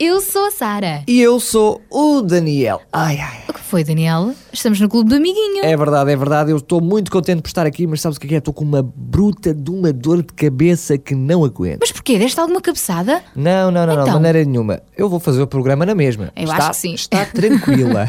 Eu sou a Sara. E eu sou o Daniel. Ai, ai. O que foi, Daniel? Estamos no Clube do Amiguinho. É verdade, é verdade. Eu estou muito contente por estar aqui, mas sabes o que é? Estou com uma bruta de uma dor de cabeça que não aguento. Mas porquê? Deste alguma cabeçada? Não, não, não, não, de Então? maneira nenhuma. Eu vou fazer o programa na mesma. Eu está, acho que sim. Está tranquila.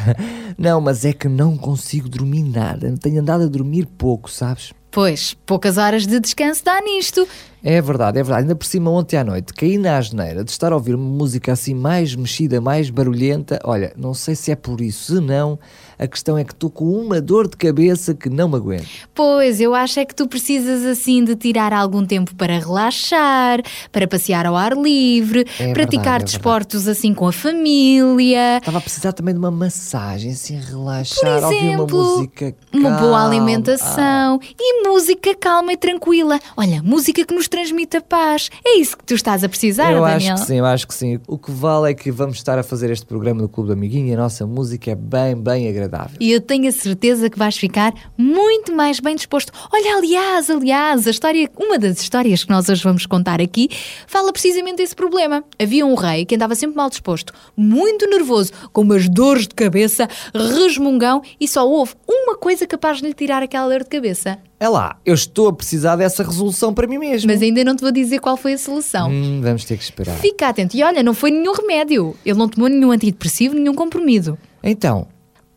não, mas é que não consigo dormir nada. Tenho andado a dormir pouco, sabes? Pois, poucas horas de descanso dá nisto. É verdade, é verdade. Ainda por cima, ontem à noite, caí na asneira de estar a ouvir uma música assim mais mexida, mais barulhenta. Olha, não sei se é por isso, se não, a questão é que estou com uma dor de cabeça que não me aguento. Pois, eu acho é que tu precisas assim de tirar algum tempo para relaxar, para passear ao ar livre, É praticar verdade, é desportos assim com a família. Estava a precisar também de uma massagem, assim, Por relaxar, ouvir uma exemplo, música uma boa calma. Ah. alimentação e música calma e tranquila. Olha, música que nos transmite a paz. É isso que tu estás a precisar, eu Daniel. acho que sim, eu acho que sim. O que vale é que vamos estar a fazer este programa do Clube do Amiguinho e a nossa música é bem, bem agradável. E eu tenho a certeza que vais ficar muito mais bem disposto. Olha, aliás, aliás, a história, uma das histórias que nós hoje vamos contar aqui fala precisamente desse problema. Havia um rei que andava sempre mal disposto, muito nervoso, com umas dores de cabeça, resmungão e só houve uma coisa capaz de lhe tirar aquela dor de cabeça. É lá, eu estou a precisar dessa resolução para mim mesmo. Mas ainda não te vou dizer qual foi a solução. Hum, vamos ter que esperar. Fica atento. E olha, não foi nenhum remédio. Ele não tomou nenhum antidepressivo, nenhum comprimido. Então,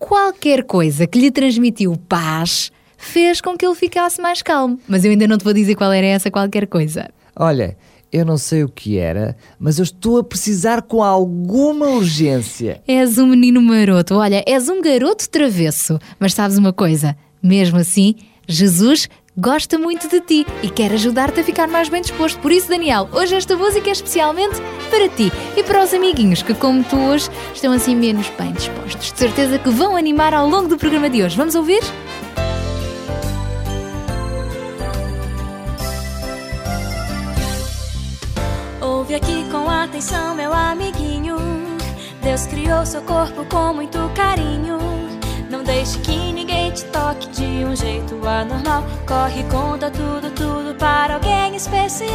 Qualquer coisa que lhe transmitiu paz fez com que ele ficasse mais calmo. Mas eu ainda não te vou dizer qual era essa qualquer coisa. olha, eu não sei o que era, mas eu estou a precisar com alguma urgência. És um menino maroto. Olha, és um garoto travesso. Mas sabes uma coisa? Mesmo assim, Jesus gosta muito de ti e quer ajudar-te a ficar mais bem disposto. Por isso, Daniel, hoje esta música é especialmente para ti e para os amiguinhos que, como tu hoje, estão assim menos bem dispostos. De certeza que vão animar ao longo do programa de hoje. Vamos ouvir? Ouve aqui com atenção, meu amiguinho. Deus criou seu corpo com muito carinho. Não deixe que ninguém te toque de um jeito anormal. Corre, conta tudo, tudo para alguém especial.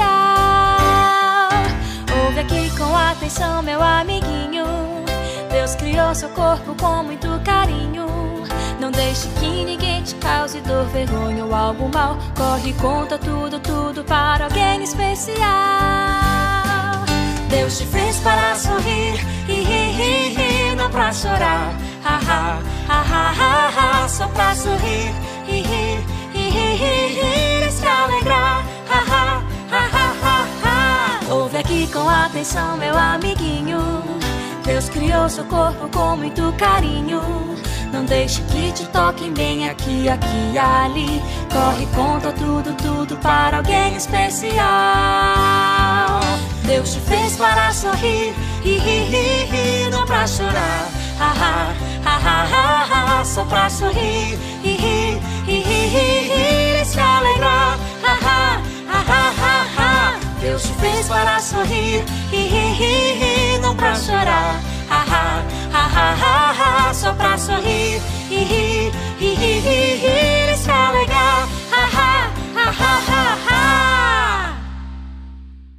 Ouve aqui com atenção, meu amiguinho. Deus criou seu corpo com muito carinho. Não deixe que ninguém te cause dor, vergonha ou algo mal. Corre, conta tudo, tudo para alguém especial. Deus te fez para sorrir, e ri, ri, ri, não pra chorar. Ha, ha, ha, ha, só pra sorrir, ri, ri, ri, ri, ri, e se alegrar. Ha, ha, ha, ha, ha. Ouve aqui com atenção, meu amiguinho. Deus criou seu corpo com muito carinho. Não deixe que te toquem bem aqui, aqui e ali. Corre, conta tudo, tudo para alguém especial. Deus te fez para sorrir, ri, ri, ri, ri, não pra chorar. Ha, ha, ha, ha, ha, só pra sorrir, ri, ri, ri, ri, ri, ri, e se alegrar. Ha, ha, ha, ha, ha, ha. Deus te fez para sorrir, ri, ri, ri, ri, não pra chorar. Ha, ha, ha, ha, ha, só pra sorrir, ri, ri, ri, ri, ri, ri, e se alegrar. Ha, ha, ha.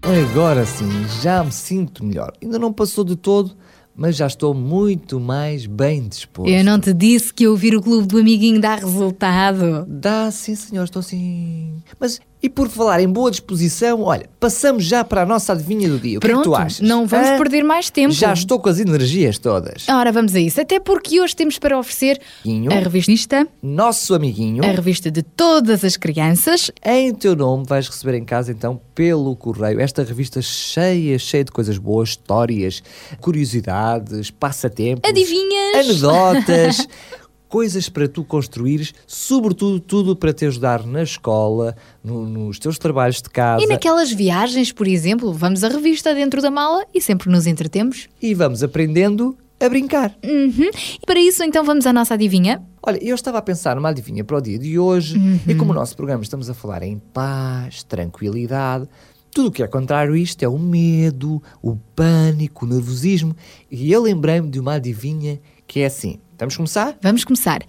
Agora sim, já me sinto melhor. Ainda não passou de todo, mas já estou muito mais bem disposto. Eu não te disse que ouvir o clube do amiguinho dá resultado. Dá, sim senhor, estou assim. Mas E por falar em boa disposição, olha, passamos já para a nossa adivinha do dia. O que é que Pronto, tu achas? não vamos Hã? perder mais tempo. Já estou com as energias todas. Ora, vamos a isso. Até porque hoje temos para oferecer Guinho. a revista, Nosso amiguinho, a revista de todas as crianças. em teu nome vais receber em casa então pelo correio esta revista cheia, cheia de coisas boas, histórias, curiosidades, passatempos, Adivinhas? anedotas, coisas para tu construires, sobretudo tudo para te ajudar na escola, no- nos teus trabalhos de casa E naquelas viagens, por exemplo, vamos a revista dentro da mala e sempre nos entretemos. e vamos aprendendo a brincar. Uhum. E para isso, então, vamos à nossa adivinha. Olha, eu estava a pensar numa adivinha para o dia de hoje e como o nosso programa estamos a falar em paz, tranquilidade, tudo o que é contrário a isto é o medo, o pânico, o nervosismo e eu lembrei-me de uma adivinha que é assim. Vamos começar? Vamos começar.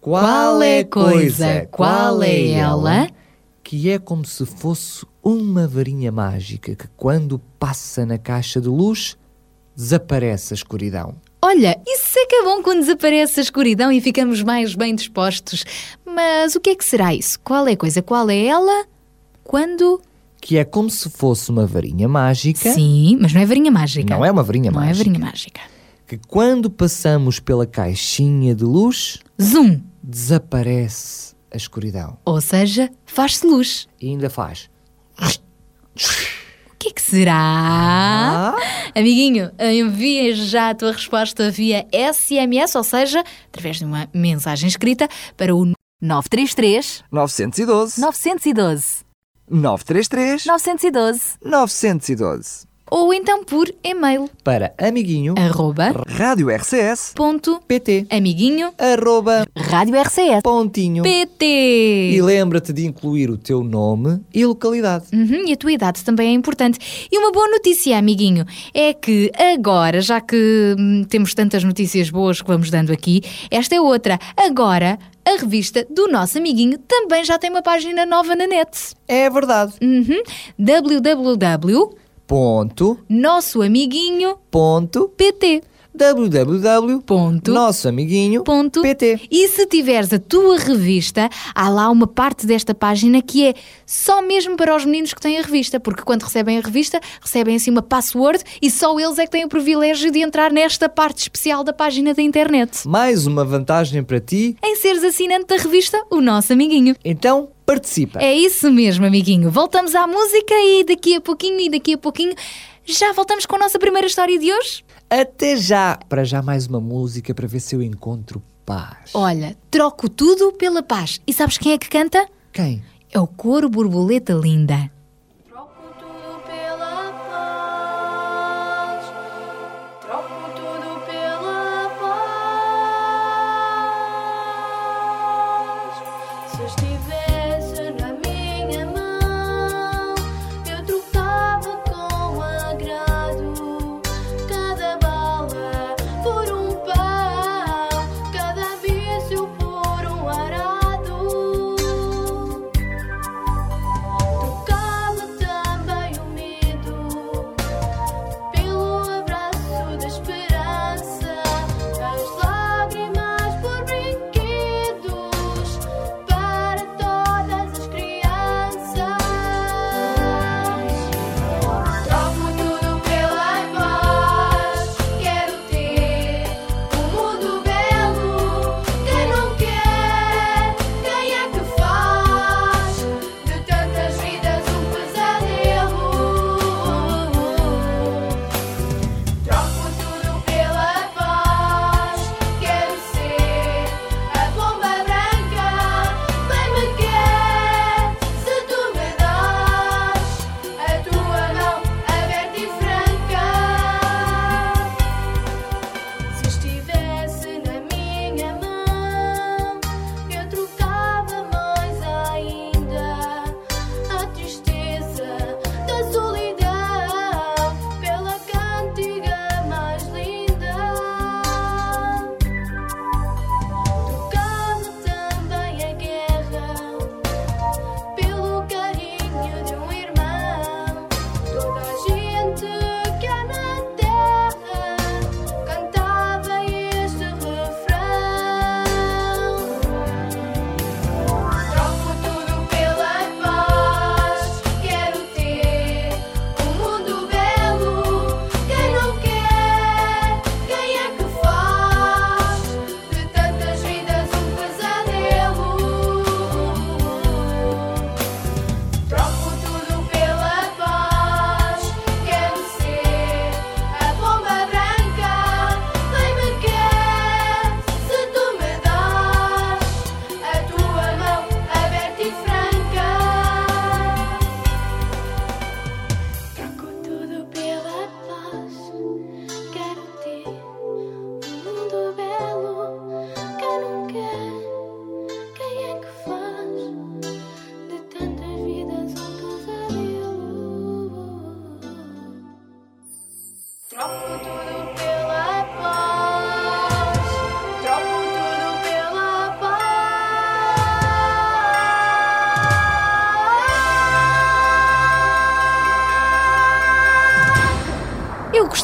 Qual é a coisa, qual é ela? Que é como se fosse uma varinha mágica que quando passa na caixa de luz desaparece a escuridão. Olha, isso é que é bom quando desaparece a escuridão e ficamos mais bem dispostos. Mas o que é que será isso? Qual é a coisa? Qual é ela? Quando? Que é como se fosse uma varinha mágica. Sim, mas não é varinha mágica. Não é uma varinha Não mágica. é varinha mágica. Que quando passamos pela caixinha de luz, Zoom. desaparece a escuridão. Ou seja, faz-se luz. E ainda faz. O que é que será? Ah. Amiguinho, envia já a tua resposta via SMS, ou seja, através de uma mensagem escrita para o 933 912 912 933 912 912 ou então por e-mail para amiguinho arroba rádio RCS ponto pt amiguinho arroba Rádio RCS. pontinho PT. e lembra-te de incluir o teu nome e localidade. Uhum, e a tua idade também é importante. E uma boa notícia, amiguinho, é que agora, já que hum, temos tantas notícias boas que vamos dando aqui, esta é outra. Agora, a revista do nosso amiguinho também já tem uma página nova na net. É verdade. Uhum. www Ponto. nosso amiguinho Ponto. pt E se tiveres a tua revista, há lá uma parte desta página que é só mesmo para os meninos que têm a revista, porque quando recebem a revista, recebem assim uma password e só eles é que têm o privilégio de entrar nesta parte especial da página da internet. mais uma vantagem para ti Em seres assinante da revista, o nosso amiguinho. então participa É isso mesmo, amiguinho. Voltamos à música e daqui a pouquinho e daqui a pouquinho já voltamos com a nossa primeira história de hoje. Até já! Para já mais uma música para ver se eu encontro paz. Olha, troco tudo pela paz. E sabes quem é que canta? Quem? É o coro borboleta linda.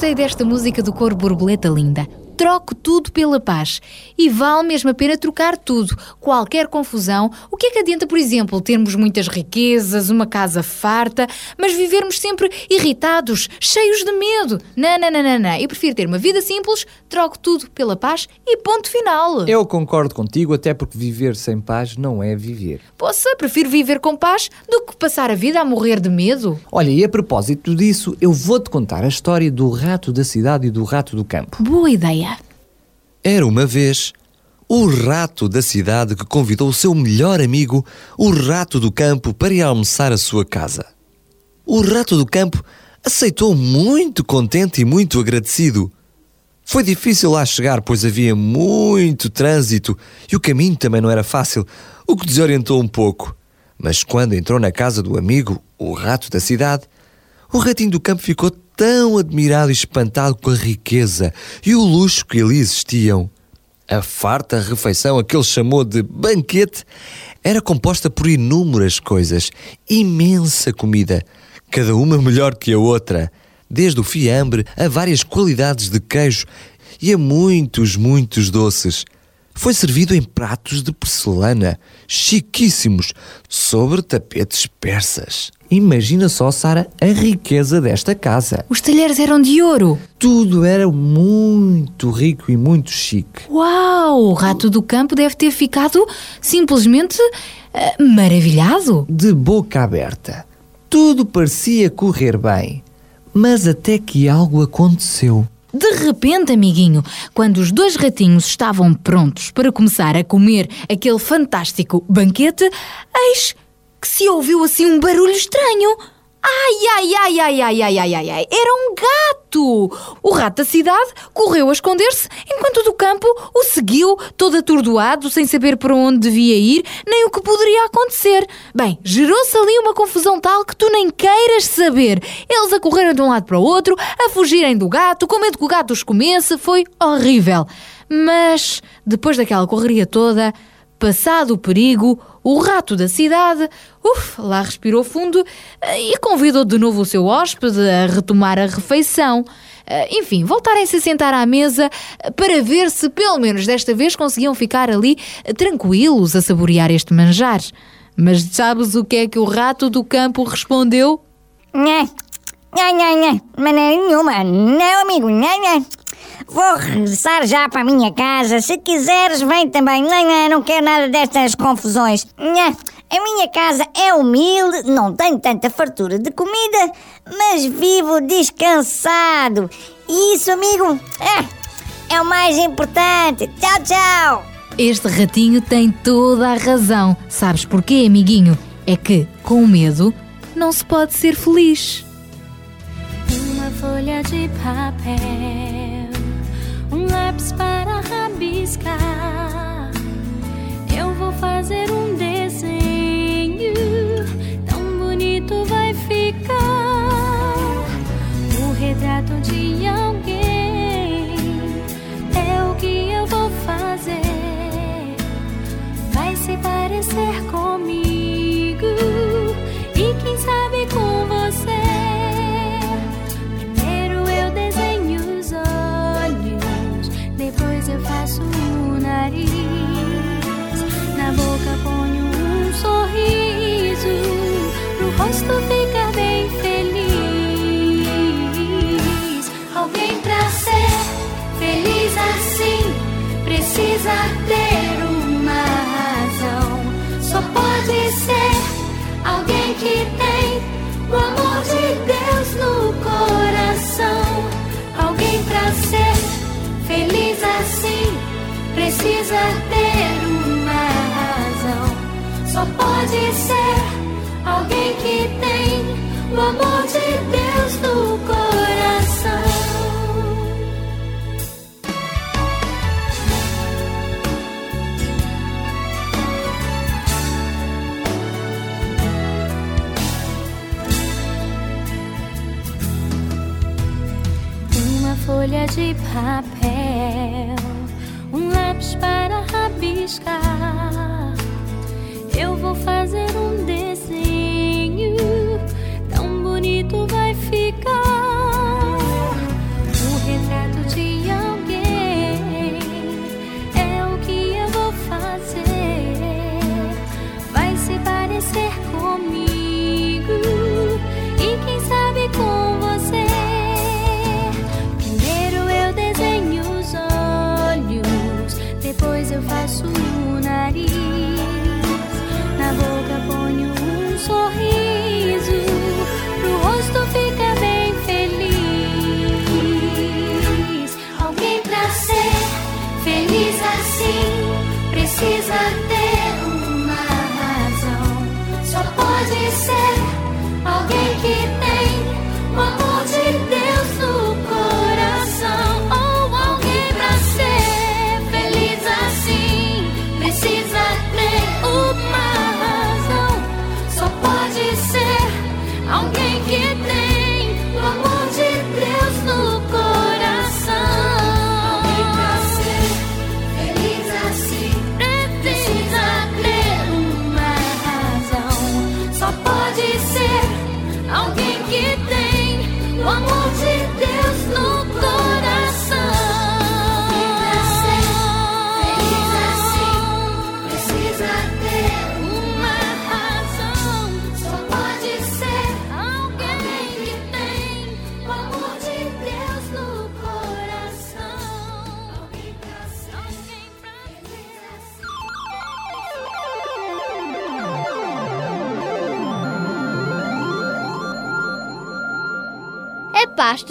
Gostei desta música do cor borboleta linda. Troco tudo pela paz. E vale mesmo a pena trocar tudo. Qualquer confusão. O que é que adianta, por exemplo, termos muitas riquezas, uma casa farta, mas vivermos sempre irritados, cheios de medo? Não, não, não, não, não. Eu prefiro ter uma vida simples, troco tudo pela paz e ponto final. Eu concordo contigo, até porque viver sem paz não é viver. Poxa, prefiro viver com paz do que passar a vida a morrer de medo. Olha, e a propósito disso, eu vou-te contar a história do rato da cidade e do rato do campo. Boa ideia. Era uma vez o rato da cidade que convidou o seu melhor amigo, o rato do campo, para ir almoçar à sua casa. O rato do campo aceitou muito contente e muito agradecido. Foi difícil lá chegar, pois havia muito trânsito e o caminho também não era fácil, o que desorientou um pouco. Mas quando entrou na casa do amigo, o rato da cidade, o ratinho do campo ficou tão admirado e espantado com a riqueza e o luxo que ali existiam. A farta refeição, a que ele chamou de banquete, era composta por inúmeras coisas, imensa comida, cada uma melhor que a outra, desde o fiambre a várias qualidades de queijo e a muitos, muitos doces. Foi servido em pratos de porcelana, chiquíssimos, sobre tapetes persas. Imagina só, Sara, a riqueza desta casa. Os talheres eram de ouro. Tudo era muito rico e muito chique. Uau! O rato do campo deve ter ficado simplesmente eh, maravilhado. De boca aberta. Tudo parecia correr bem. Mas até que algo aconteceu. De repente, amiguinho, quando os dois ratinhos estavam prontos para começar a comer aquele fantástico banquete, eis que se ouviu assim um barulho estranho. Ai, ai, ai, ai, ai, ai, ai, ai, ai, era um gato! O rato da cidade correu a esconder-se, enquanto o do campo o seguiu, todo atordoado, sem saber para onde devia ir, nem o que poderia acontecer. Bem, gerou-se ali uma confusão tal que tu nem queiras saber. Eles a correram de um lado para o outro, a fugirem do gato, com medo que o gato os comesse, foi horrível. Mas, depois daquela correria toda, Passado o perigo, o rato da cidade, uf, lá respirou fundo eh, e convidou de novo o seu hóspede a retomar a refeição. Eh, Enfim, voltarem-se a sentar à mesa eh, para ver se, pelo menos desta vez, conseguiam ficar ali tranquilos a saborear este manjar. Mas sabes o que é que o rato do campo respondeu? Nhé, nhé, nhé, nhé, maneira nenhuma, não, amigo, nhé, nhé. Vou regressar já para a minha casa. Se quiseres, vem também. Nhé, nhé, não quero nada destas confusões. A minha casa é humilde, não tenho tanta fartura de comida, mas vivo descansado. E isso, amigo, é, é o mais importante. Tchau, tchau. Este ratinho tem toda a razão. Sabes porquê, amiguinho? É que, com medo, não se pode ser feliz. Uma folha de papel, um lápis para rabiscar. Eu vou fazer um desenho, tão bonito vai precisa ter uma razão. Só pode ser alguém que tem o amor de Deus no coração. Alguém pra ser feliz assim precisa ter uma razão. Só pode ser alguém que tem o amor de Deus happen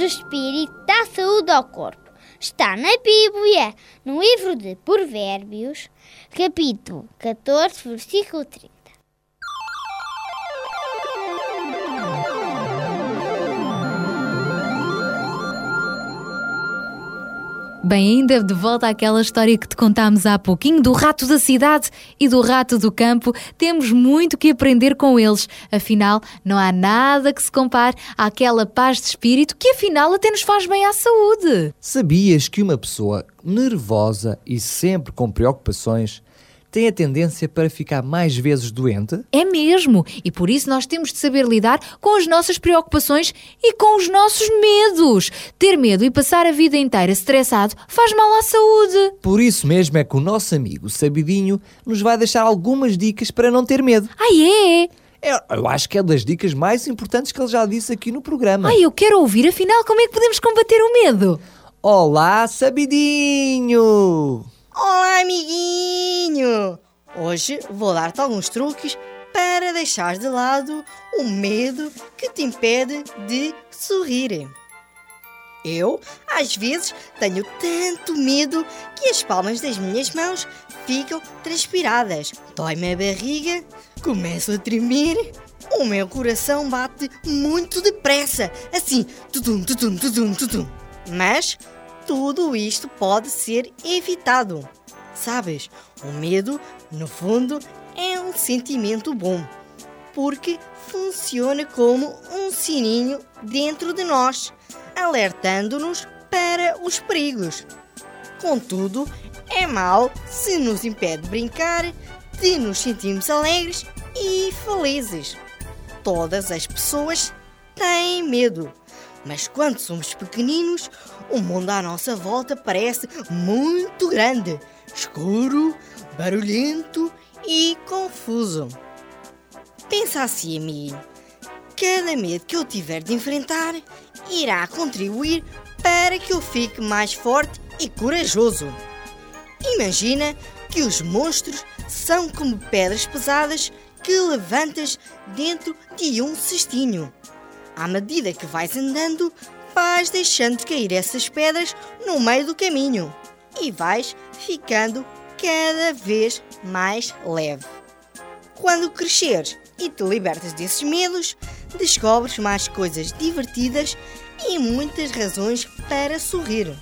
espírito dá saúde ao corpo. Está na Bíblia, no livro de Provérbios, capítulo 14, versículo 30. Bem, ainda de volta àquela história que te contámos há pouquinho do rato da cidade e do rato do campo, temos muito que aprender com eles. Afinal, não há nada que se compare àquela paz de espírito que afinal até nos faz bem à saúde. Sabias que uma pessoa nervosa e sempre com preocupações tem a tendência para ficar mais vezes doente? É mesmo, e por isso nós temos de saber lidar com as nossas preocupações e com os nossos medos. Ter medo e passar a vida inteira estressado faz mal à saúde. Por isso mesmo é que o nosso amigo Sabidinho nos vai deixar algumas dicas para não ter medo. Ai é? É, eu acho que é das dicas mais importantes que ele já disse aqui no programa. Ai, eu quero ouvir, afinal, como é que podemos combater o medo? Olá, Sabidinho! Olá, amiguinho! Hoje vou dar-te alguns truques para deixar de lado o medo que te impede de sorrir. Eu, às vezes, tenho tanto medo que as palmas das minhas mãos ficam transpiradas. Dói-me a barriga, começo a tremer, o meu coração bate muito depressa, assim, tudum, tudum, tudum, tudum. Mas tudo isto pode ser evitado. Sabes, o medo, no fundo, é um sentimento bom, porque funciona como um sininho dentro de nós, alertando-nos para os perigos. Contudo, é mau se nos impede de brincar, de nos sentirmos alegres e felizes. Todas as pessoas têm medo, mas quando somos pequeninos, o mundo à nossa volta parece muito grande, escuro, barulhento e confuso. Pensa assim, amigo. Cada medo que eu tiver de enfrentar irá contribuir para que eu fique mais forte e corajoso. Imagina que os monstros são como pedras pesadas que levantas dentro de um cestinho. À medida que vais andando, vais deixando cair essas pedras no meio do caminho e vais ficando cada vez mais leve. Quando cresceres e te libertas desses medos, descobres mais coisas divertidas e muitas razões para sorrir.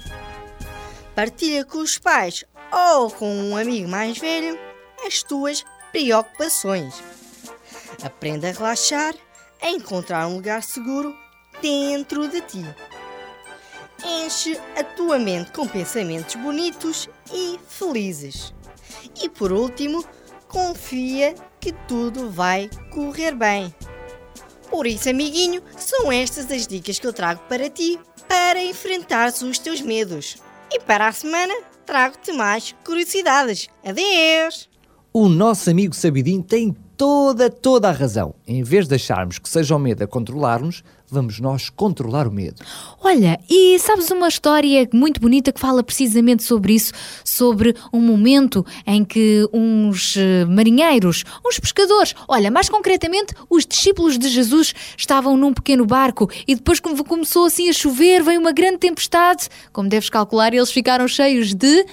Partilha com os pais ou com um amigo mais velho as tuas preocupações. Aprenda a relaxar, a encontrar um lugar seguro dentro de ti. Enche a tua mente com pensamentos bonitos e felizes. E por último, confia que tudo vai correr bem. Por isso, amiguinho, são estas as dicas que eu trago para ti para enfrentares os teus medos. E para a semana, trago-te mais curiosidades. Adeus! O nosso amigo Sabidinho tem toda, toda a razão. Em vez de acharmos que seja o medo a controlar-nos, vamos nós controlar o medo. Olha, e sabes uma história muito bonita que fala precisamente sobre isso, sobre um momento em que uns eh, marinheiros, uns pescadores, olha, mais concretamente, os discípulos de Jesus estavam num pequeno barco e depois como começou assim a chover, veio uma grande tempestade, como deves calcular, eles ficaram cheios de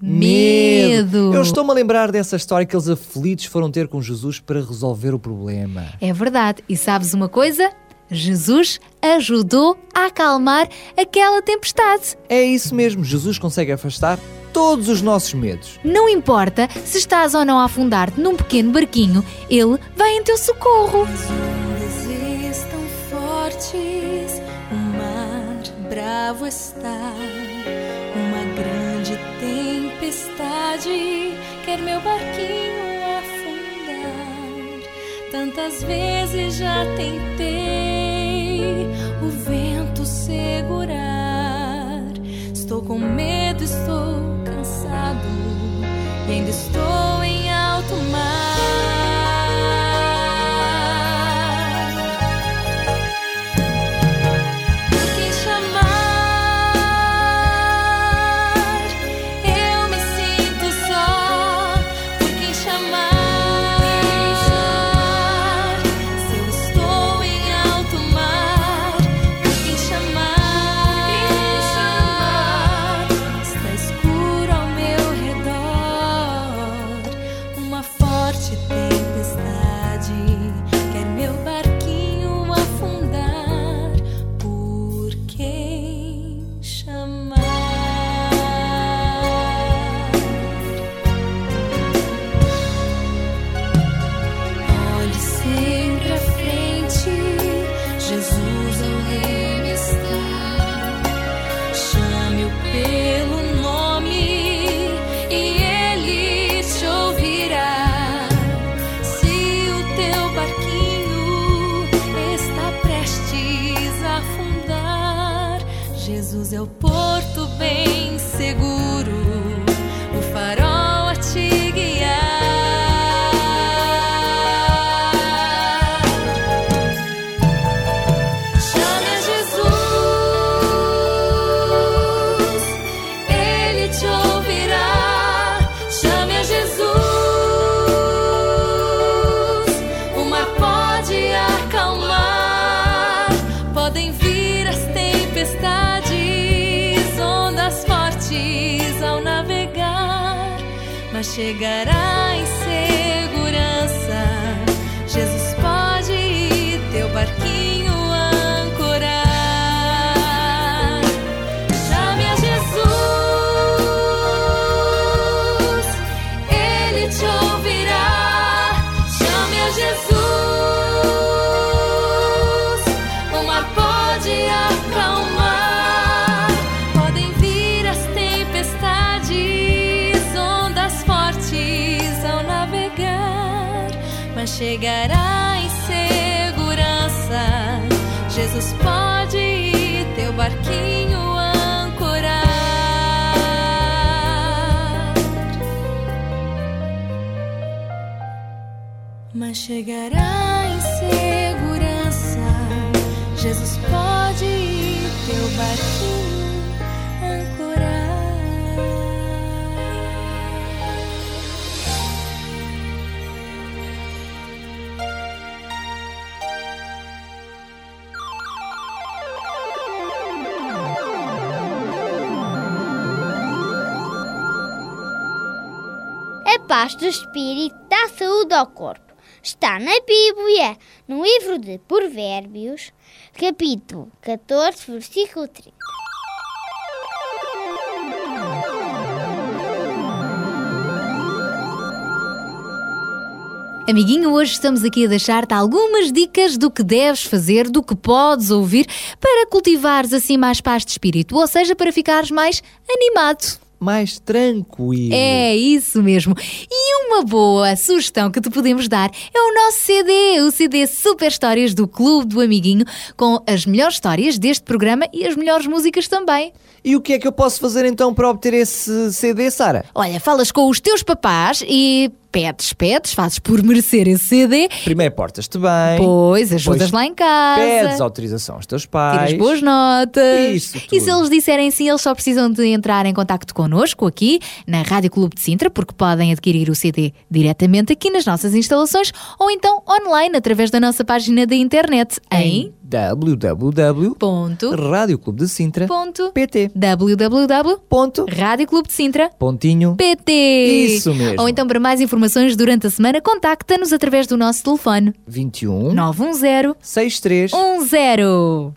Medo. Eu estou-me a lembrar dessa história que eles aflitos foram ter com Jesus para resolver o problema. É verdade. E sabes uma coisa? Jesus ajudou a acalmar aquela tempestade. É isso mesmo, Jesus consegue afastar todos os nossos medos. Não importa se estás ou não a afundar-te num pequeno barquinho, ele vai em teu socorro. Ondas estão fortes, o mar bravo está. Uma grande tempestade quer meu barquinho. Tantas vezes já tentei o vento segurar. Estou com medo, estou cansado e ainda estou em alto mar. Mas chegará em segurança. Jesus pode teu barquinho ancorar. Mas chegará em segurança. Jesus pode teu barquinho paz do espírito dá saúde ao corpo. Está na Bíblia, no livro de Provérbios, capítulo 14, versículo 30. Amiguinho, hoje estamos aqui a deixar-te algumas dicas do que deves fazer, do que podes ouvir para cultivares assim mais paz de espírito, ou seja, para ficares mais animado. Mais tranquilo. É isso mesmo. E uma boa sugestão que te podemos dar é o nosso CD, o CD Super Histórias do Clube do Amiguinho, com as melhores histórias deste programa e as melhores músicas também. E o que é que eu posso fazer então para obter esse CD, Sara? Olha, falas com os teus papás e pedes, pedes, fazes por merecer esse CD. Primeiro portas-te bem. Pois, ajudas lá em casa. Pedes autorização aos teus pais. Tiras boas notas. Isso E se tudo. eles disserem sim, eles só precisam de entrar em contacto connosco aqui na Rádio Clube de Sintra, porque podem adquirir o CD diretamente aqui nas nossas instalações ou então online através da nossa página da internet em www.radioclubedecintra.pt Pontinho. Isso mesmo. Ou então, para mais informações durante a semana, contacta-nos através do nosso telefone 21 910 63 10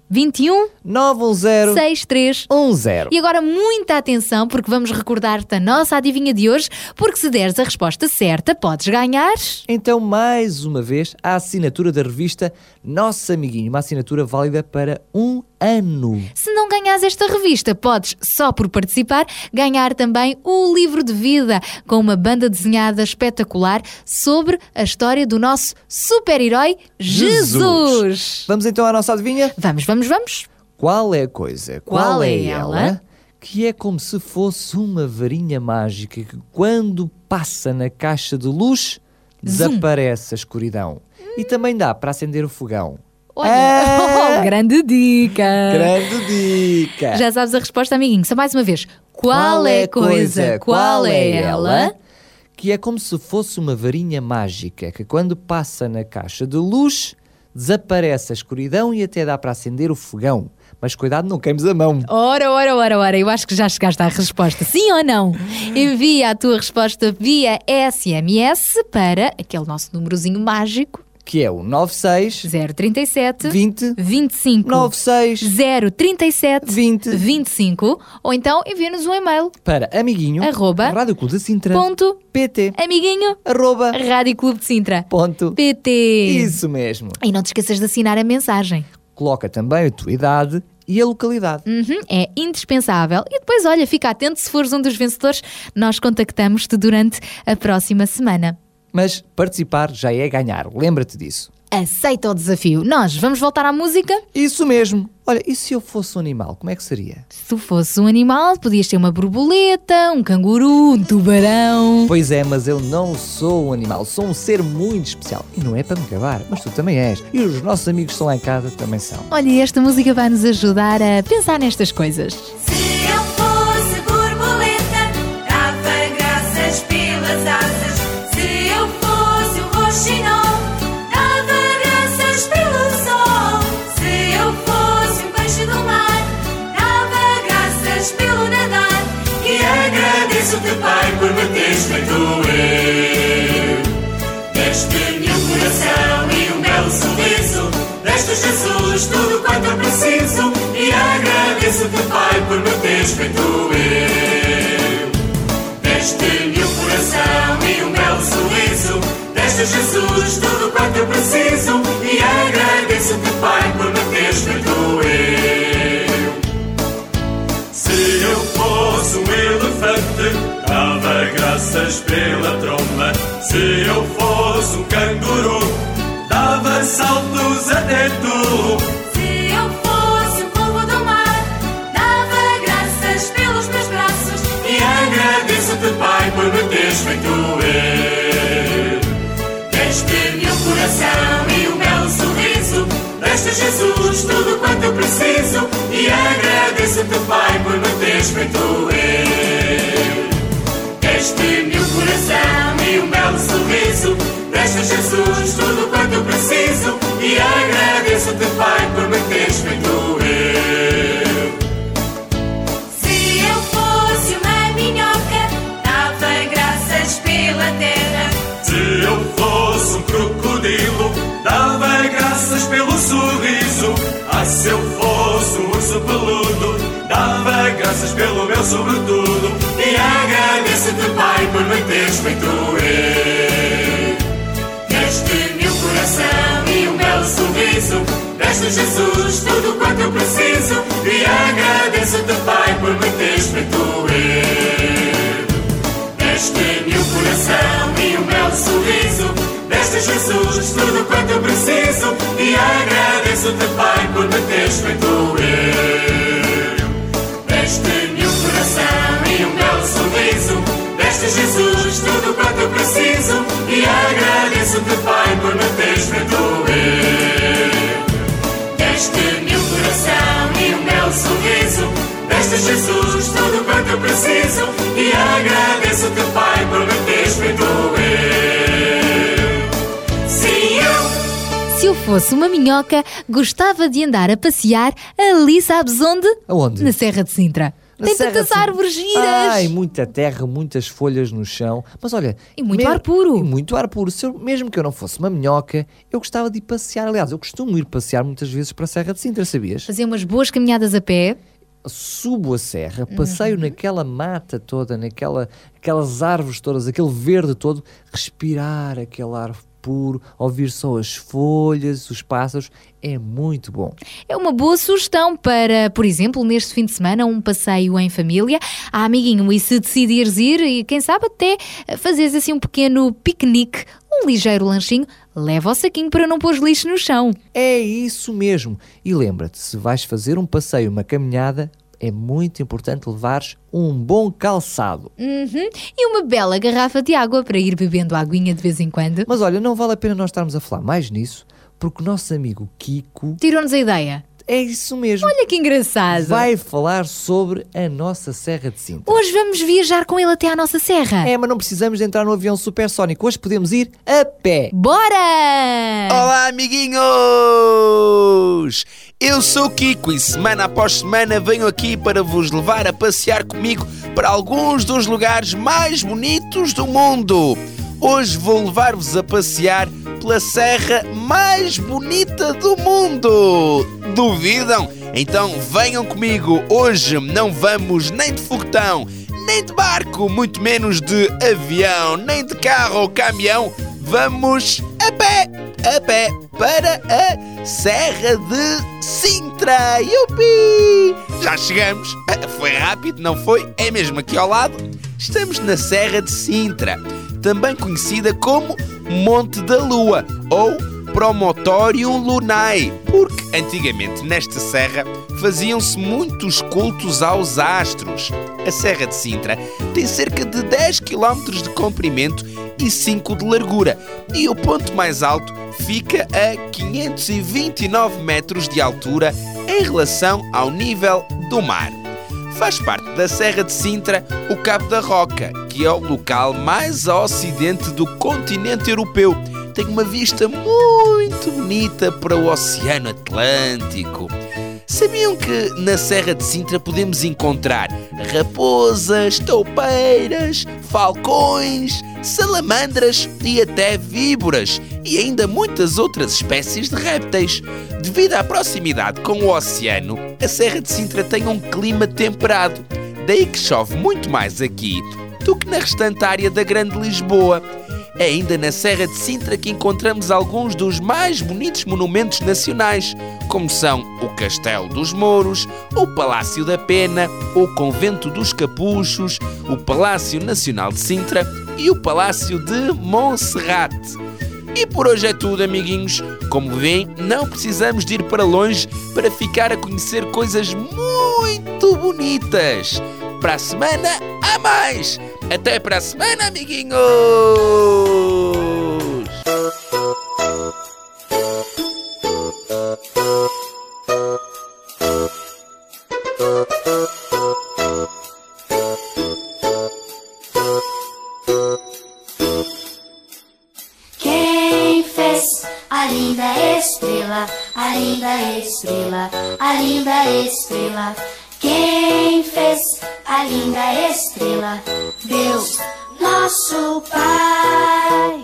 21 910 63 10. E agora muita atenção porque vamos recordar-te a nossa adivinha de hoje, porque se deres a resposta certa, podes ganhar. Então, mais uma vez, a assinatura da revista Nosso Amiguinho, uma assinatura válida para um ano. Se não ganhas esta revista, podes, só por participar, ganhar também o livro de vida com uma banda desenhada espetacular sobre a história do nosso super-herói Jesus. Vamos então à nossa adivinha? Vamos, vamos, vamos. Qual é a coisa? Qual é ela? Que é como se fosse uma varinha mágica que, quando passa na caixa de luz, desaparece a escuridão. E também dá para acender o fogão. Olha, Ah! oh, grande dica. Grande dica! Já sabes a resposta, amiguinho. Só mais uma vez. Qual, é a coisa? Qual é ela? Que é como se fosse uma varinha mágica que, quando passa na caixa de luz, desaparece a escuridão e até dá para acender o fogão. Mas cuidado, não queimes a mão. Ora, ora, ora, ora, eu acho que já chegaste à resposta. Sim ou não? Envia a tua resposta via SMS para aquele nosso númerozinho mágico Que é o 96 037 20 25 96 037 20 25 ou então envia-nos um e-mail para amiguinho Arroba. Ponto PT amiguinho arroba ponto PT Isso mesmo. E não te esqueças de assinar a mensagem. Coloca também a tua idade e a localidade. Uhum, é indispensável. E depois, olha, fica atento, se fores um dos vencedores, nós contactamos-te durante a próxima semana. Mas participar já é ganhar, lembra-te disso. Aceita o desafio. Nós vamos voltar à música? Isso mesmo. Olha, e se eu fosse um animal, como é que seria? Se tu fosses um animal, podias ter uma borboleta, um canguru, um tubarão. Pois é, mas eu não sou um animal, sou um ser muito especial. E não é para me gabar, mas tu também és. E os nossos amigos que estão lá em casa também são. Olha, e esta música vai nos ajudar a pensar nestas coisas. Se Tudo quanto eu preciso. E agradeço-te, Pai, por me teres feito eu. Deste-me coração e um belo sorriso. Deste Jesus tudo quanto eu preciso. E agradeço-te, Pai, por me teres feito eu. Se eu fosse um elefante, dava graças pela tromba. Se eu fosse um canguru, saltos até tu. Se eu fosse povo do mar, dava graças pelos meus braços. E agradeço-te, Pai, por me teres feito eu. Deste-me um coração e um belo sorriso. Deste Jesus tudo quanto eu preciso. E agradeço-te, Pai, por me teres feito eu. Deste-me um coração e um belo sorriso. Deste Jesus tudo quanto eu preciso. E agradeço-te, Pai, por me teres feito eu. Se eu fosse uma minhoca, dava graças pela terra. Se eu fosse um crocodilo, dava graças pelo sorriso. Ah, se eu fosse um urso peludo, dava graças pelo meu sobretudo. E agradeço-te, Pai, por me teres feito eu. Sorriso. Deste Jesus tudo quanto eu preciso. E agradeço-te, Pai, por me teres feito eu. Deste-me um coração e um belo sorriso. Deste Jesus tudo quanto eu preciso. E agradeço-te, Pai, por me teres feito eu. Deste-me um coração e um belo sorriso. Deste Jesus tudo quanto eu preciso. E agradeço-te, Pai, por me teres feito eu. Deste-me um coração e um belo sorriso. Deste Jesus tudo quanto eu preciso. E agradeço-te, Pai, por me teres feito eu. Se eu Se eu fosse uma minhoca, gostava de andar a passear ali, sabes onde? Aonde? Na Serra de Sintra. Tem tantas árvores giras. Ai, muita terra, muitas folhas no chão. Mas olha. E muito ar puro. E muito ar puro. Se eu- mesmo que eu não fosse uma minhoca, eu gostava de ir passear. Aliás, eu costumo ir passear muitas vezes para a Serra de Sintra, sabias? Fazer umas boas caminhadas a pé. Subo a serra, passeio Uhum. naquela mata toda, naquela, aquelas árvores todas, aquele verde todo, respirar aquele ar puro, ouvir só as folhas, os pássaros, é muito bom. É uma boa sugestão para, por exemplo, neste fim de semana, um passeio em família. Ah, amiguinho, e se decidires ir, e quem sabe até fazeres assim um pequeno piquenique, um ligeiro lanchinho, leva o saquinho para não pôr lixo no chão. É isso mesmo. E lembra-te, se vais fazer um passeio, uma caminhada, é muito importante levares um bom calçado. Uhum. E uma bela garrafa de água para ir bebendo aguinha de vez em quando. Mas olha, não vale a pena nós estarmos a falar mais nisso, porque o nosso amigo Kiko. Tirou-nos a ideia. É isso mesmo. Olha que engraçado. Vai falar sobre a nossa Serra de Sintra. Hoje vamos viajar com ele até à nossa serra. É, mas não precisamos de entrar no avião supersónico. Hoje podemos ir a pé. Bora! Olá, amiguinhos! Eu sou Kiko e semana após semana venho aqui para vos levar a passear comigo para alguns dos lugares mais bonitos do mundo. Hoje vou levar-vos a passear pela serra mais bonita do mundo. Duvidam? Então venham comigo. Hoje não vamos nem de foguetão, nem de barco, muito menos de avião, nem de carro ou caminhão. Vamos a pé, a pé, para a Serra de Sintra. Yupi! Já chegamos. Ah, Foi rápido, não foi? É mesmo aqui ao lado. Estamos na Serra de Sintra, também conhecida como Monte da Lua ou Promotorium Lunae, porque antigamente nesta serra faziam-se muitos cultos aos astros. A Serra de Sintra tem cerca de 10 km de comprimento e 5 de largura, e o ponto mais alto fica a 529 metros de altura em relação ao nível do mar. Faz parte da Serra de Sintra o Cabo da Roca, que é o local mais a ocidente do continente europeu. Tem uma vista muito bonita para o Oceano Atlântico. Sabiam que na Serra de Sintra podemos encontrar raposas, toupeiras, falcões, salamandras e até víboras e ainda muitas outras espécies de répteis. Devido à proximidade com o oceano, a Serra de Sintra tem um clima temperado, daí que chove muito mais aqui do que na restante área da Grande Lisboa. É ainda na Serra de Sintra que encontramos alguns dos mais bonitos monumentos nacionais, como são o Castelo dos Mouros, o Palácio da Pena, o Convento dos Capuchos, o Palácio Nacional de Sintra e o Palácio de Monserrate. E por hoje é tudo, amiguinhos. Como veem, não precisamos de ir para longe para ficar a conhecer coisas muito bonitas. Para a semana, há mais! Até para semana, amiguinhos! Quem fez a linda estrela, a linda estrela, a linda estrela? Quem fez a linda estrela? Deus, nosso Pai.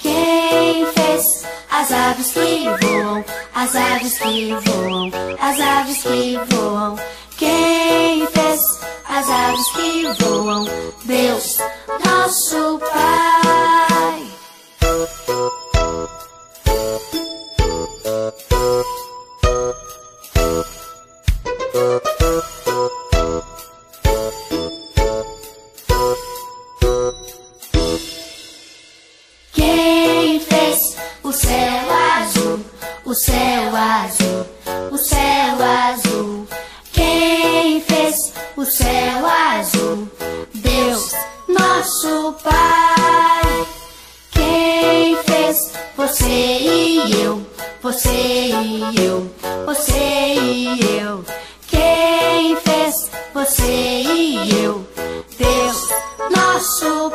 Quem fez as aves que voam, as aves que voam, as aves que voam? Quem fez as aves que voam? Deus, nosso Pai. Céu azul? Deus, nosso Pai. Quem fez você e eu, você e eu, você e eu? Quem fez você e eu? Deus, nosso Pai.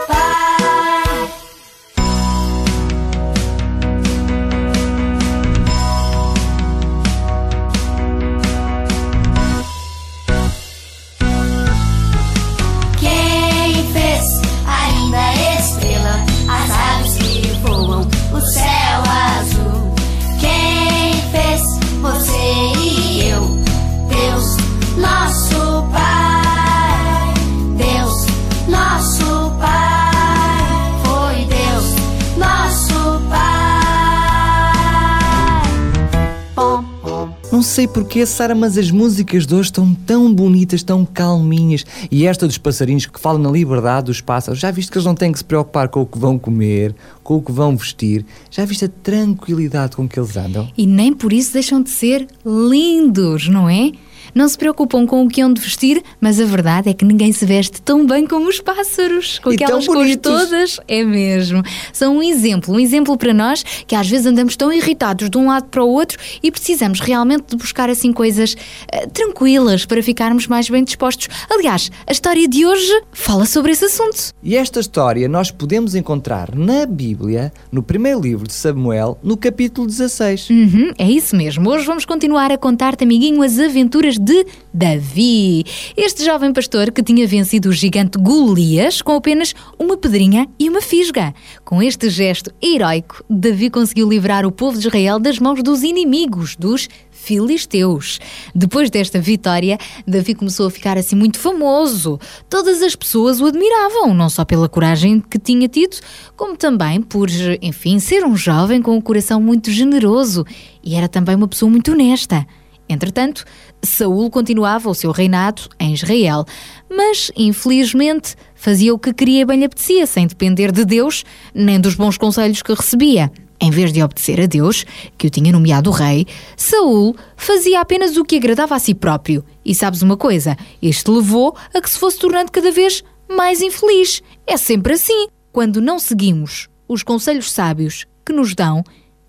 Sei porquê, Sara, mas as músicas de hoje estão tão bonitas, tão calminhas. E esta dos passarinhos que falam na liberdade dos pássaros, já viste que eles não têm que se preocupar com o que vão comer, com o que vão vestir? Já viste a tranquilidade com que eles andam? E nem por isso deixam de ser lindos, não é? Não se preocupam com o que hão de vestir, mas a verdade é que ninguém se veste tão bem como os pássaros, com E aquelas cores todas. É mesmo. São um exemplo, um exemplo para nós que às vezes andamos tão irritados de um lado para o outro e precisamos realmente de buscar assim coisas eh, tranquilas para ficarmos mais bem dispostos. Aliás, a história de hoje fala sobre esse assunto. E esta história nós podemos encontrar na Bíblia, no primeiro livro de Samuel, no capítulo 16. Uhum, é isso mesmo. Hoje vamos continuar a contar-te, amiguinho, as aventuras de Davi. Este jovem pastor que tinha vencido o gigante Golias com apenas uma pedrinha e uma fisga. Com este gesto heroico, Davi conseguiu livrar o povo de Israel das mãos dos inimigos, dos filisteus. Depois desta vitória, Davi começou a ficar assim muito famoso. Todas as pessoas o admiravam, não só pela coragem que tinha tido, como também por, enfim, ser um jovem com um coração muito generoso e era também uma pessoa muito honesta. Entretanto, Saul continuava o seu reinado em Israel, mas infelizmente fazia o que queria e bem lhe apetecia, sem depender de Deus nem dos bons conselhos que recebia. Em vez de obedecer a Deus, que o tinha nomeado rei, Saul fazia apenas o que agradava a si próprio. E sabes uma coisa? Isto levou a que se fosse tornando cada vez mais infeliz. É sempre assim. Quando não seguimos os conselhos sábios que nos dão,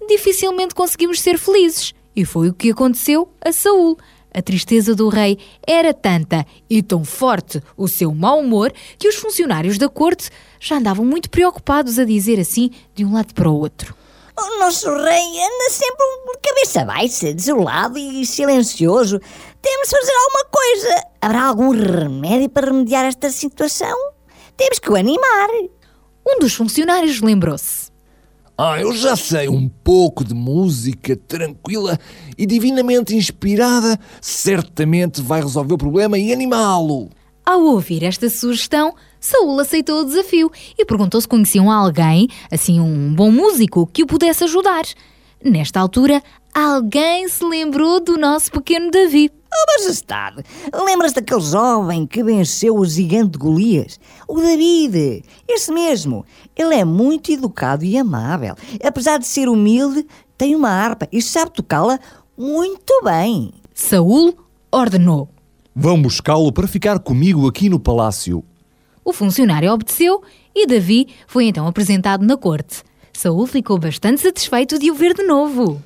dificilmente conseguimos ser felizes. E foi o que aconteceu a Saul. A tristeza do rei era tanta e tão forte o seu mau humor que os funcionários da corte já andavam muito preocupados a dizer assim de um lado para o outro. O nosso rei anda sempre de cabeça baixa, desolado e silencioso. Temos de fazer alguma coisa. Haverá algum remédio para remediar esta situação? Temos que o animar. Um dos funcionários lembrou-se. Ah, eu já sei um pouco de música tranquila e divinamente inspirada, certamente vai resolver o problema e animá-lo. Ao ouvir esta sugestão, Saul aceitou o desafio e perguntou se conheciam alguém, assim um bom músico, que o pudesse ajudar. Nesta altura, alguém se lembrou do nosso pequeno Davi. Oh, majestade, lembras daquele jovem que venceu o gigante Golias? O David, esse mesmo. Ele é muito educado e amável. Apesar de ser humilde, tem uma harpa e sabe tocá-la muito bem. Saul ordenou. Vão buscá-lo para ficar comigo aqui no palácio. O funcionário obedeceu e Davi foi então apresentado na corte. Saul ficou bastante satisfeito de o ver de novo.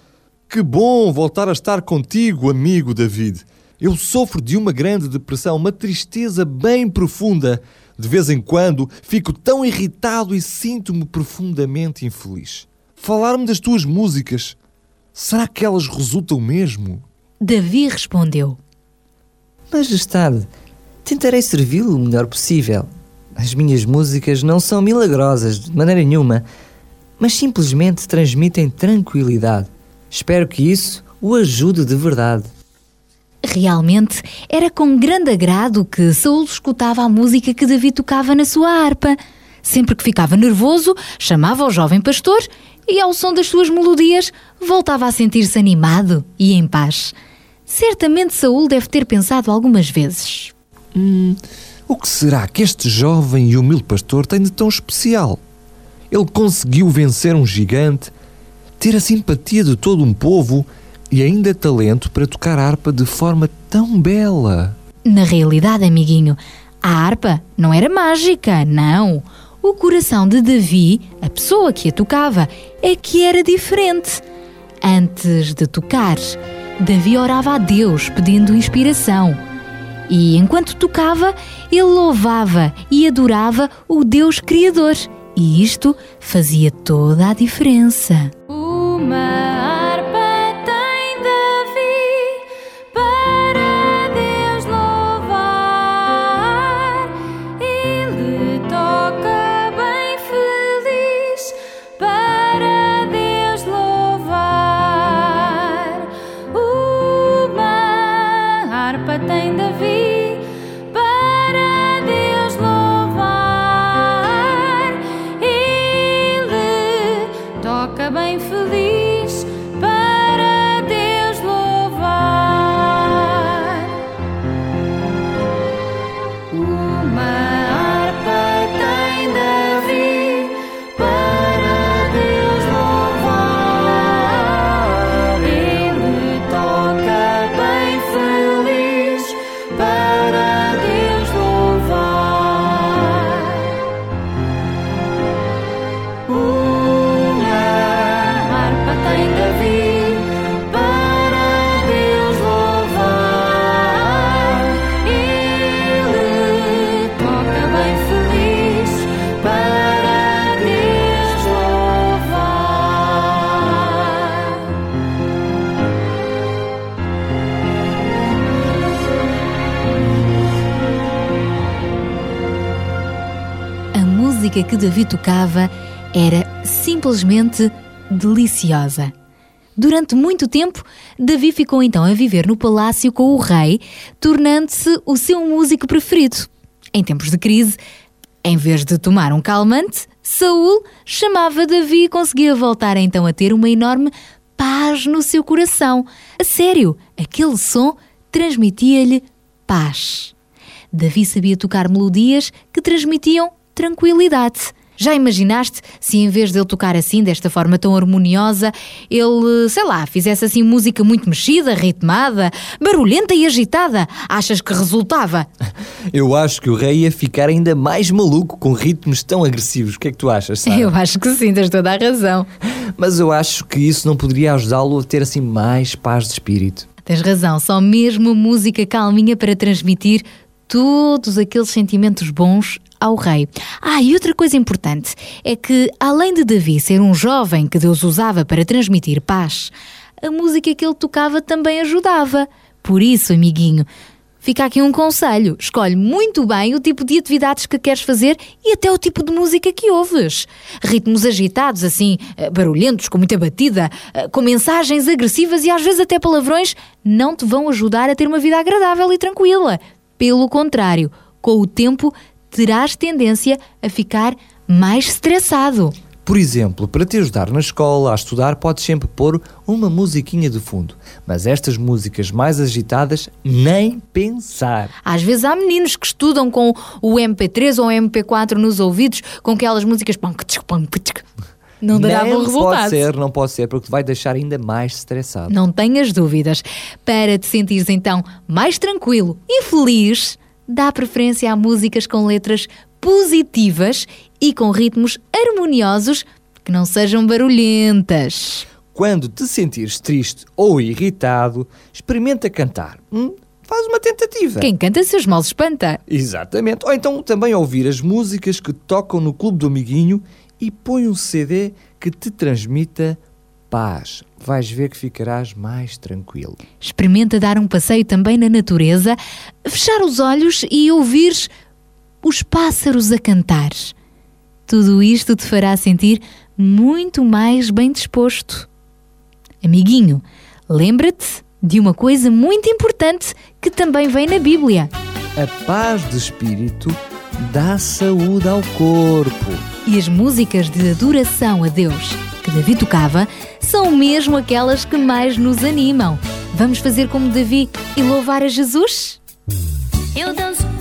Que bom voltar a estar contigo, amigo David. Eu sofro de uma grande depressão, uma tristeza bem profunda. De vez em quando fico tão irritado e sinto-me profundamente infeliz. Falar-me das tuas músicas, será que elas resultam mesmo? Davi respondeu: Majestade, tentarei servi-lo o melhor possível. As minhas músicas não são milagrosas de maneira nenhuma, mas simplesmente transmitem tranquilidade. Espero que isso o ajude de verdade. Realmente era com grande agrado que Saul escutava a música que Davi tocava na sua harpa. Sempre que ficava nervoso, chamava o jovem pastor e, ao som das suas melodias, voltava a sentir-se animado e em paz. Certamente Saul deve ter pensado algumas vezes. Hum, o que será que este jovem e humilde pastor tem de tão especial? Ele conseguiu vencer um gigante, ter a simpatia de todo um povo e ainda talento para tocar harpa de forma tão bela. Na realidade, amiguinho, a harpa não era mágica, não. O coração de Davi, a pessoa que a tocava, é que era diferente. Antes de tocar, Davi orava a Deus pedindo inspiração. E enquanto tocava, ele louvava e adorava o Deus Criador. E isto fazia toda a diferença. Uma que Davi tocava era simplesmente deliciosa. Durante muito tempo, Davi ficou então a viver no palácio com o rei, tornando-se o seu músico preferido. Em tempos de crise, em vez de tomar um calmante, Saul chamava Davi e conseguia voltar então a ter uma enorme paz no seu coração. A sério, aquele som transmitia-lhe paz. Davi sabia tocar melodias que transmitiam tranquilidade. Já imaginaste se em vez de ele tocar assim, desta forma tão harmoniosa, ele, sei lá, fizesse assim música muito mexida, ritmada, barulhenta e agitada? Achas que resultava? Eu acho que o rei ia ficar ainda mais maluco com ritmos tão agressivos. O que é que tu achas, Sara? Eu acho que sim, tens toda a razão. Mas eu acho que isso não poderia ajudá-lo a ter assim mais paz de espírito. Tens razão, só mesmo música calminha para transmitir todos aqueles sentimentos bons ao rei. Ah, e outra coisa importante é que, além de Davi ser um jovem que Deus usava para transmitir paz, a música que ele tocava também ajudava. Por isso, amiguinho, fica aqui um conselho: escolhe muito bem o tipo de atividades que queres fazer e até o tipo de música que ouves. Ritmos agitados, assim, eh, barulhentos, com muita batida, eh, com mensagens agressivas e às vezes até palavrões, não te vão ajudar a ter uma vida agradável e tranquila. Pelo contrário, com o tempo terás tendência a ficar mais estressado. Por exemplo, para te ajudar na escola a estudar, podes sempre pôr uma musiquinha de fundo. Mas estas músicas mais agitadas, nem pensar. Às vezes há meninos que estudam com o MP3 ou o MP4 nos ouvidos, com aquelas músicas. Não dará Nem bom resultado. Pode ser, não pode ser, porque te vai deixar ainda mais estressado. Não tenhas dúvidas. Para te sentires então mais tranquilo e feliz, dá preferência a músicas com letras positivas e com ritmos harmoniosos que não sejam barulhentas. Quando te sentires triste ou irritado, experimenta cantar. Hum? Faz uma tentativa. Quem canta seus males espanta. Exatamente. Ou então também ouvir as músicas que tocam no Clube do Amiguinho e põe um CD que te transmita paz. Vais ver que ficarás mais tranquilo. Experimenta dar um passeio também na natureza, fechar os olhos e ouvir os pássaros a cantar. Tudo isto te fará sentir muito mais bem disposto. Amiguinho, lembra-te de uma coisa muito importante que também vem na Bíblia. A paz de espírito dá saúde ao corpo. E as músicas de adoração a Deus que Davi tocava são mesmo aquelas que mais nos animam. Vamos fazer como Davi e louvar a Jesus? Eu danço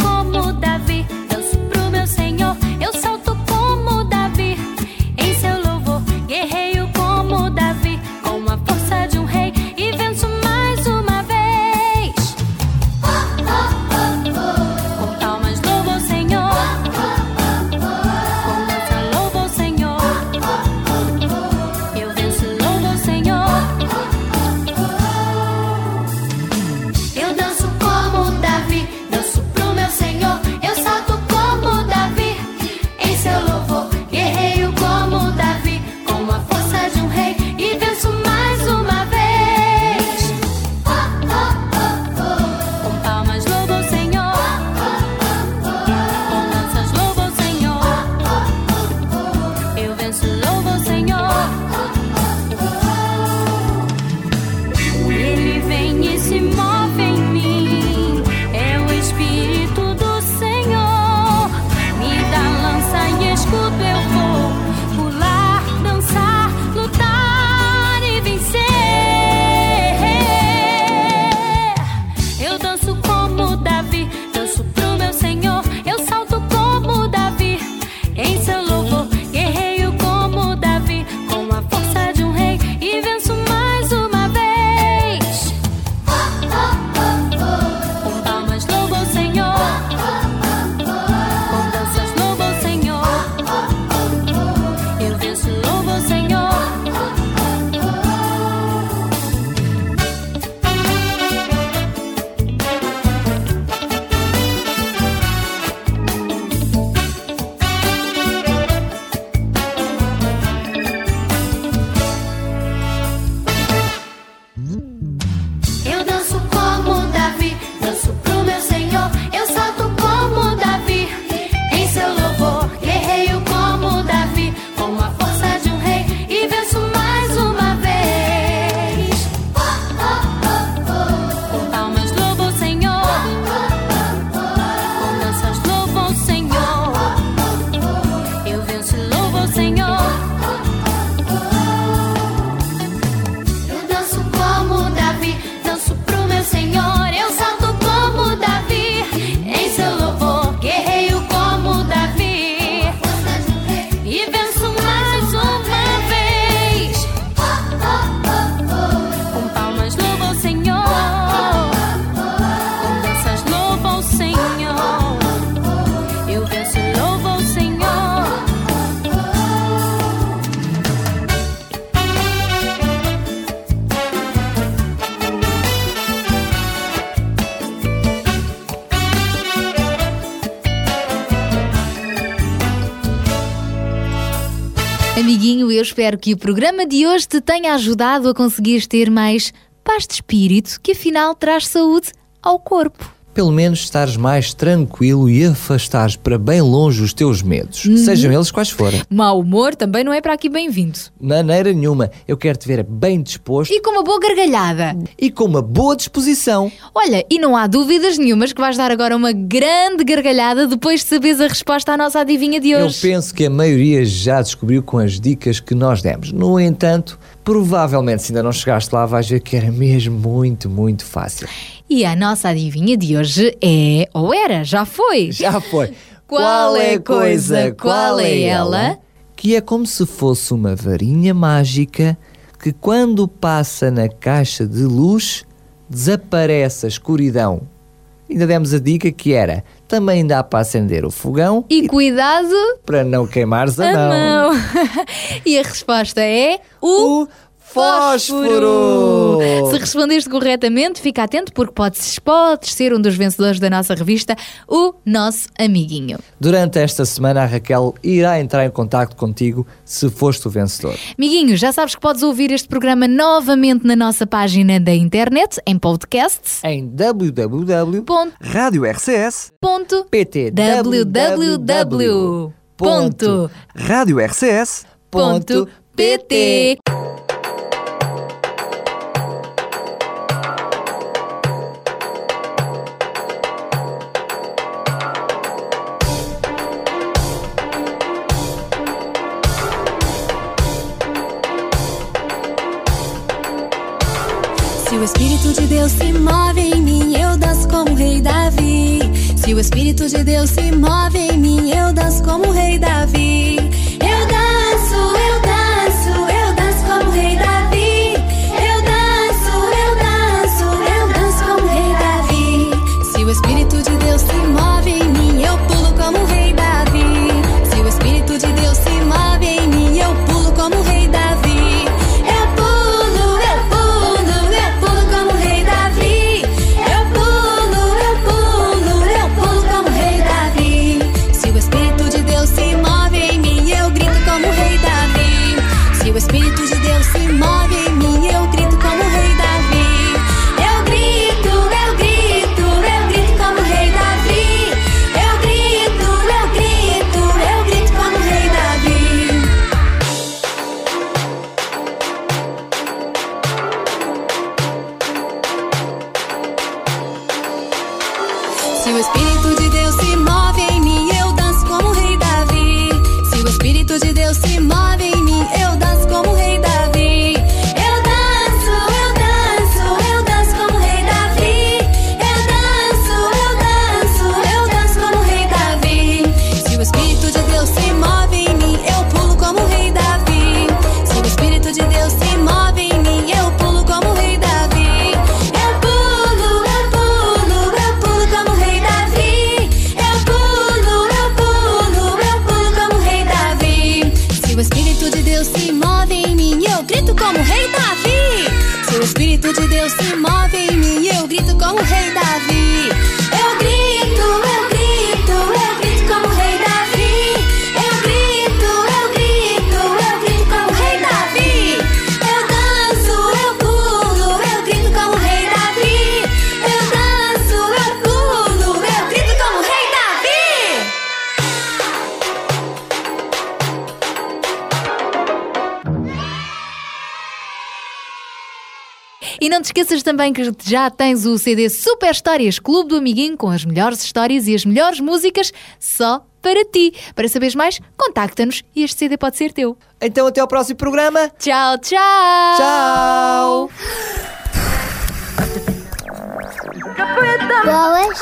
espero que o programa de hoje te tenha ajudado a conseguir ter mais paz de espírito, que afinal traz saúde ao corpo. Pelo menos estares mais tranquilo e afastares para bem longe os teus medos, Uhum. sejam eles quais forem. Mau humor também não é para aqui bem-vindo. Maneira nenhuma, eu quero te ver bem disposto E com uma boa gargalhada. e com uma boa disposição. Olha, e não há dúvidas nenhumas que vais dar agora uma grande gargalhada depois de saberes a resposta à nossa adivinha de Eu hoje. penso que a maioria já descobriu com as dicas que nós demos. No entanto, provavelmente se ainda não chegaste lá, vais ver que era mesmo muito, muito fácil. E a nossa adivinha de hoje é, ou era, já foi. Já foi. Qual é a coisa, qual é ela? Que é como se fosse uma varinha mágica que, quando passa na caixa de luz, desaparece a escuridão. Ainda demos a dica que era: também dá para acender o fogão E cuidado para não queimares a, a mão. mão. e a resposta é o, fósforo. Se respondeste corretamente, fica atento porque podes, podes ser um dos vencedores da nossa revista, o nosso amiguinho. Durante esta semana, a Raquel irá entrar em contato contigo se foste o vencedor. Amiguinho, já sabes que podes ouvir este programa novamente na nossa página da internet, em podcasts. Em www.radiorcs.pt www. Se o Espírito de Deus se move em mim, eu danço como o rei Davi. Se o Espírito de Deus se move em mim, eu danço como o rei Davi. Esqueças também que já tens o CD Super Histórias Clube do Amiguinho com as melhores histórias e as melhores músicas só para ti. Para saberes mais, contacta-nos e este CD pode ser teu. Então até ao próximo programa. Tchau, tchau. Tchau. Boas.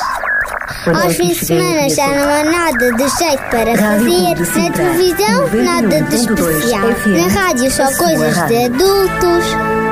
Aos fins de semana já não há nada de jeito para fazer. Na televisão, nada de especial. Na rádio, só coisas de adultos.